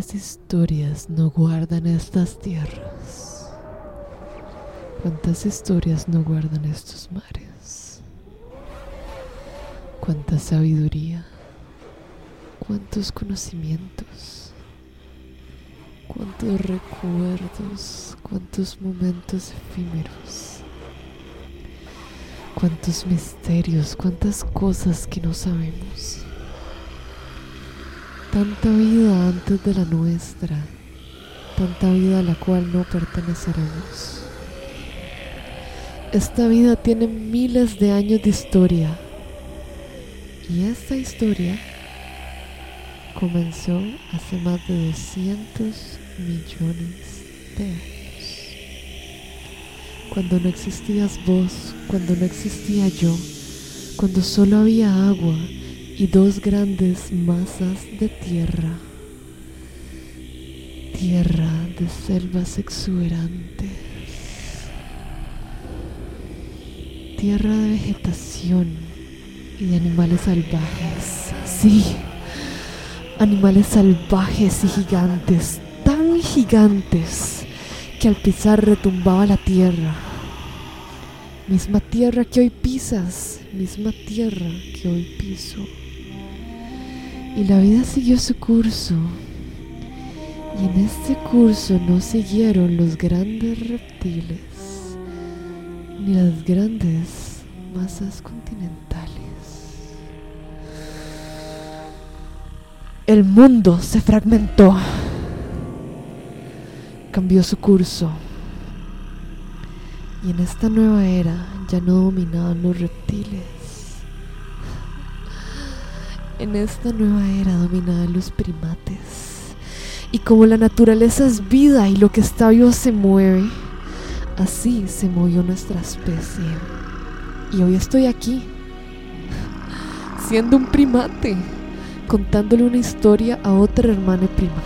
¿Cuántas historias no guardan estas tierras? ¿Cuántas historias no guardan estos mares? ¿Cuánta sabiduría? ¿Cuántos conocimientos? ¿Cuántos recuerdos? ¿Cuántos momentos efímeros? ¿Cuántos misterios? ¿Cuántas cosas que no sabemos? Tanta vida antes de la nuestra, tanta vida a la cual no perteneceremos. Esta vida tiene miles de años de historia y esta historia comenzó hace más de 200 millones de años. Cuando no existías vos, cuando no existía yo, cuando solo había agua y dos grandes masas de tierra, tierra de selvas exuberantes, tierra de vegetación y de animales salvajes, sí, animales salvajes y gigantes, tan gigantes que al pisar retumbaba la tierra, misma tierra que hoy pisas, misma tierra que hoy piso. Y la vida siguió su curso. Y en este curso no siguieron los grandes reptiles ni las grandes masas continentales. El mundo se fragmentó. Cambió su curso. Y en esta nueva era ya no dominaban los reptiles en esta nueva era dominaban los primates. Y como la naturaleza es vida y lo que está vivo se mueve, así se movió nuestra especie. Y hoy estoy aquí, siendo un primate, contándole una historia a otra hermana primate.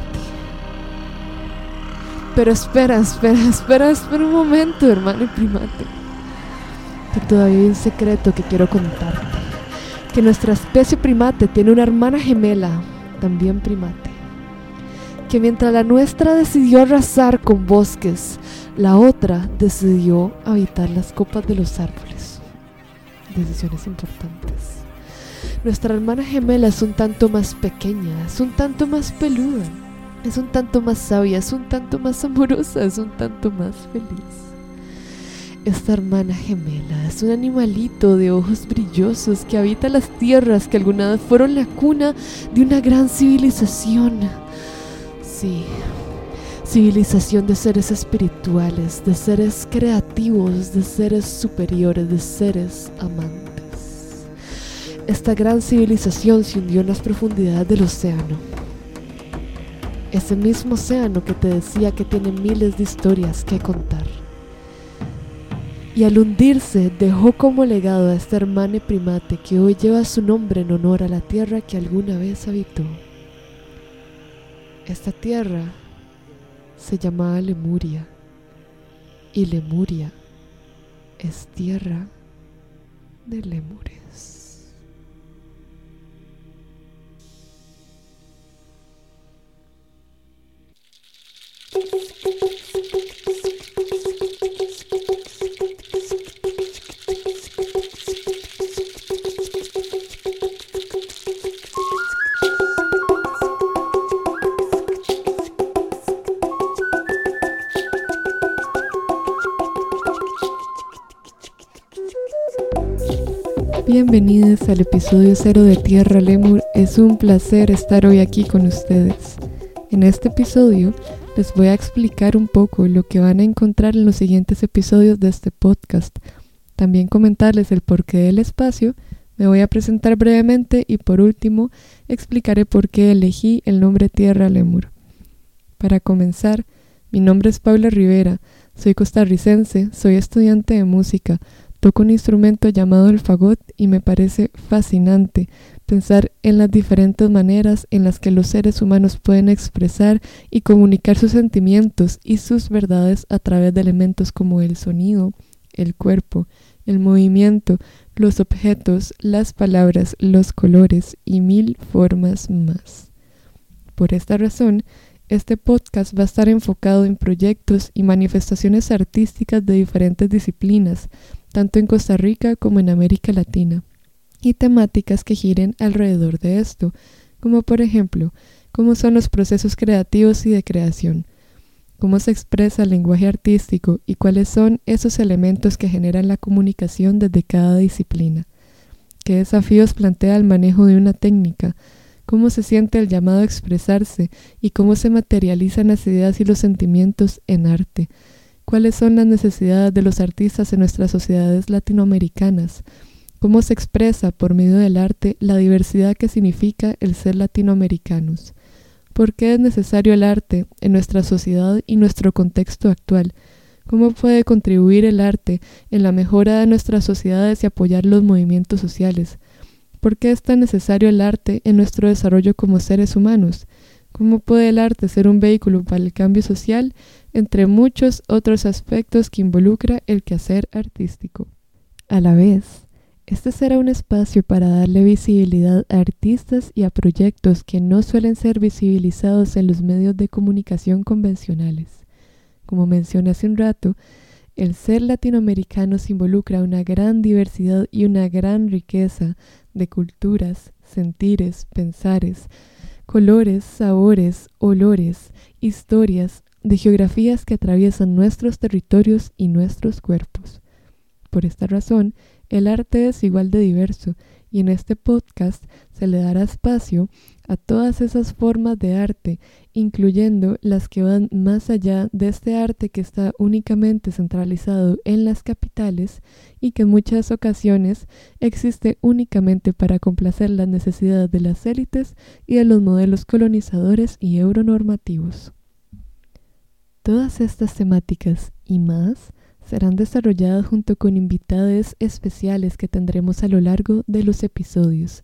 Pero espera, espera, espera, espera un momento, hermano primate. Que todavía hay un secreto que quiero contarte que nuestra especie primate tiene una hermana gemela, también primate, que mientras la nuestra decidió arrasar con bosques, la otra decidió habitar las copas de los árboles. Decisiones importantes. Nuestra hermana gemela es un tanto más pequeña, es un tanto más peluda, es un tanto más sabia, es un tanto más amorosa, es un tanto más feliz. Esta hermana gemela es un animalito de ojos brillosos que habita las tierras que alguna vez fueron la cuna de una gran civilización. Sí, civilización de seres espirituales, de seres creativos, de seres superiores, de seres amantes. Esta gran civilización se hundió en las profundidades del océano. Ese mismo océano que te decía que tiene miles de historias que contar y al hundirse dejó como legado a esta hermana primate que hoy lleva su nombre en honor a la tierra que alguna vez habitó. Esta tierra se llamaba Lemuria y Lemuria es tierra de lemures. Bienvenidos al episodio cero de Tierra Lemur. Es un placer estar hoy aquí con ustedes. En este episodio les voy a explicar un poco lo que van a encontrar en los siguientes episodios de este podcast. También comentarles el porqué del espacio, me voy a presentar brevemente y por último explicaré por qué elegí el nombre Tierra Lemur. Para comenzar, mi nombre es Paula Rivera, soy costarricense, soy estudiante de música, toco un instrumento llamado el fagot y me parece fascinante pensar en las diferentes maneras en las que los seres humanos pueden expresar y comunicar sus sentimientos y sus verdades a través de elementos como el sonido, el cuerpo, el movimiento, los objetos, las palabras, los colores y mil formas más. Por esta razón, este podcast va a estar enfocado en proyectos y manifestaciones artísticas de diferentes disciplinas, tanto en Costa Rica como en América Latina, y temáticas que giren alrededor de esto, como por ejemplo, cómo son los procesos creativos y de creación, cómo se expresa el lenguaje artístico y cuáles son esos elementos que generan la comunicación desde cada disciplina. ¿Qué desafíos plantea el manejo de una técnica? ¿Cómo se siente el llamado a expresarse y cómo se materializan las ideas y los sentimientos en arte? ¿Cuáles son las necesidades de los artistas en nuestras sociedades latinoamericanas? ¿Cómo se expresa por medio del arte la diversidad que significa el ser latinoamericanos? ¿Por qué es necesario el arte en nuestra sociedad y nuestro contexto actual? ¿Cómo puede contribuir el arte en la mejora de nuestras sociedades y apoyar los movimientos sociales? ¿Por qué es tan necesario el arte en nuestro desarrollo como seres humanos? ¿Cómo puede el arte ser un vehículo para el cambio social, entre muchos otros aspectos que involucra el quehacer artístico? A la vez, este será un espacio para darle visibilidad a artistas y a proyectos que no suelen ser visibilizados en los medios de comunicación convencionales. Como mencioné hace un rato, el ser latinoamericano se involucra una gran diversidad y una gran riqueza de culturas, sentires, pensares, colores, sabores, olores, historias, de geografías que atraviesan nuestros territorios y nuestros cuerpos. Por esta razón, el arte es igual de diverso y en este podcast se le dará espacio a todas esas formas de arte, incluyendo las que van más allá de este arte que está únicamente centralizado en las capitales y que en muchas ocasiones existe únicamente para complacer las necesidades de las élites y de los modelos colonizadores y euronormativos. Todas estas temáticas y más serán desarrolladas junto con invitados especiales que tendremos a lo largo de los episodios.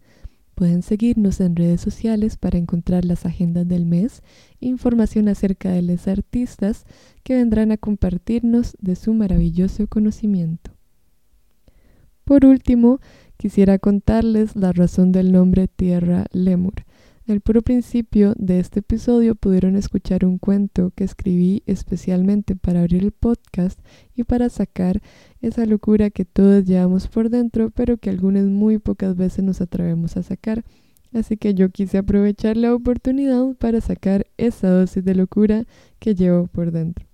Pueden seguirnos en redes sociales para encontrar las agendas del mes e información acerca de los artistas que vendrán a compartirnos de su maravilloso conocimiento. Por último, quisiera contarles la razón del nombre Tierra Lemur. Al puro principio de este episodio pudieron escuchar un cuento que escribí especialmente para abrir el podcast y para sacar esa locura que todos llevamos por dentro, pero que algunas muy pocas veces nos atrevemos a sacar. Así que yo quise aprovechar la oportunidad para sacar esa dosis de locura que llevo por dentro.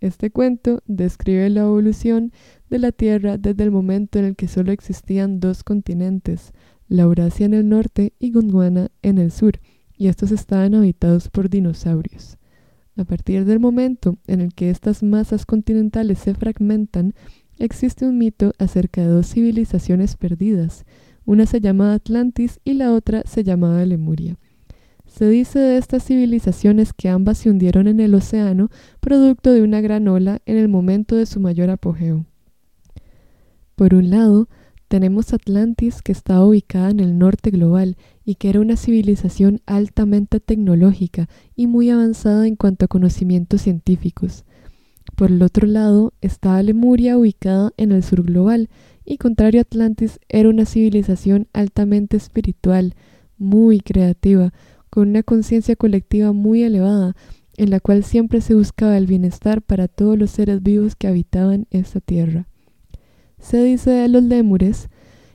Este cuento describe la evolución de la Tierra desde el momento en el que solo existían dos continentes, Laurasia en el norte y Gondwana en el sur, y estos estaban habitados por dinosaurios. A partir del momento en el que estas masas continentales se fragmentan, existe un mito acerca de dos civilizaciones perdidas. Una se llamaba Atlantis y la otra se llamaba Lemuria. Se dice de estas civilizaciones que ambas se hundieron en el océano producto de una gran ola en el momento de su mayor apogeo. Por un lado, tenemos Atlantis, que estaba ubicada en el norte global y que era una civilización altamente tecnológica y muy avanzada en cuanto a conocimientos científicos. Por el otro lado estaba Lemuria, ubicada en el sur global, y contrario a Atlantis, era una civilización altamente espiritual, muy creativa, con una conciencia colectiva muy elevada, en la cual siempre se buscaba el bienestar para todos los seres vivos que habitaban esta tierra. Se dice de los lémures,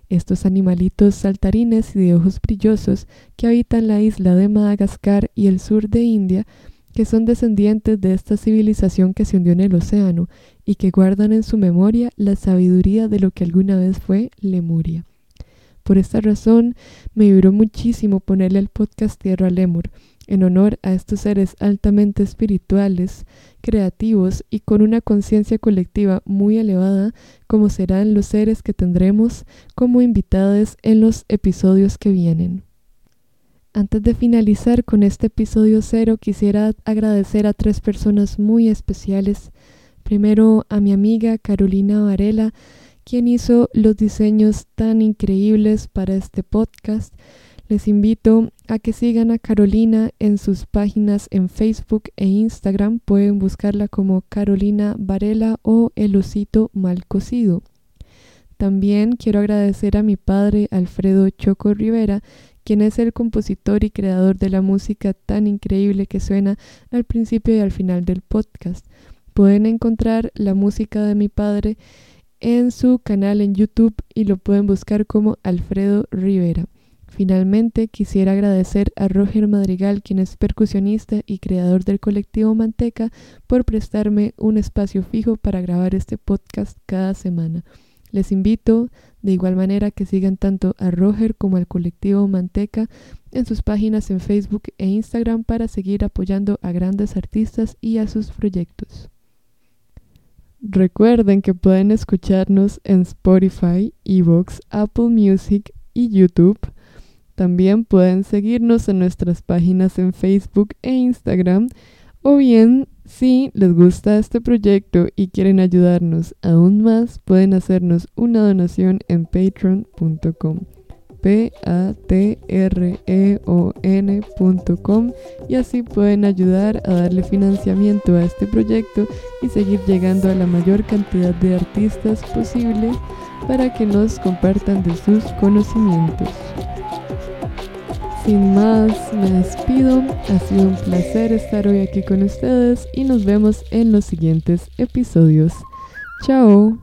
estos animalitos saltarines y de ojos brillosos que habitan la isla de Madagascar y el sur de India, que son descendientes de esta civilización que se hundió en el océano y que guardan en su memoria la sabiduría de lo que alguna vez fue Lemuria. Por esta razón me vibró muchísimo ponerle al podcast Tierra Lemur, en honor a estos seres altamente espirituales, creativos y con una conciencia colectiva muy elevada, como serán los seres que tendremos como invitados en los episodios que vienen. Antes de finalizar con este episodio cero, quisiera agradecer a tres personas muy especiales. Primero a mi amiga Carolina Varela, quien hizo los diseños tan increíbles para este podcast. Les invito a que sigan a Carolina en sus páginas en Facebook e Instagram. Pueden buscarla como Carolina Varela o El Osito Mal Cocido. También quiero agradecer a mi padre Alfredo Choco Rivera, quien es el compositor y creador de la música tan increíble que suena al principio y al final del podcast. Pueden encontrar la música de mi padre en su canal en YouTube y lo pueden buscar como Alfredo Rivera. Finalmente, quisiera agradecer a Roger Madrigal, quien es percusionista y creador del colectivo Manteca, por prestarme un espacio fijo para grabar este podcast cada semana. Les invito de igual manera que sigan tanto a Roger como al colectivo Manteca en sus páginas en Facebook e Instagram para seguir apoyando a grandes artistas y a sus proyectos. Recuerden que pueden escucharnos en Spotify, Evox, Apple Music y YouTube también pueden seguirnos en nuestras páginas en Facebook e Instagram o bien si les gusta este proyecto y quieren ayudarnos aún más, pueden hacernos una donación en patreon.com p a t r e o n.com y así pueden ayudar a darle financiamiento a este proyecto y seguir llegando a la mayor cantidad de artistas posible para que nos compartan de sus conocimientos. Sin más, me despido. Ha sido un placer estar hoy aquí con ustedes y nos vemos en los siguientes episodios. Chao.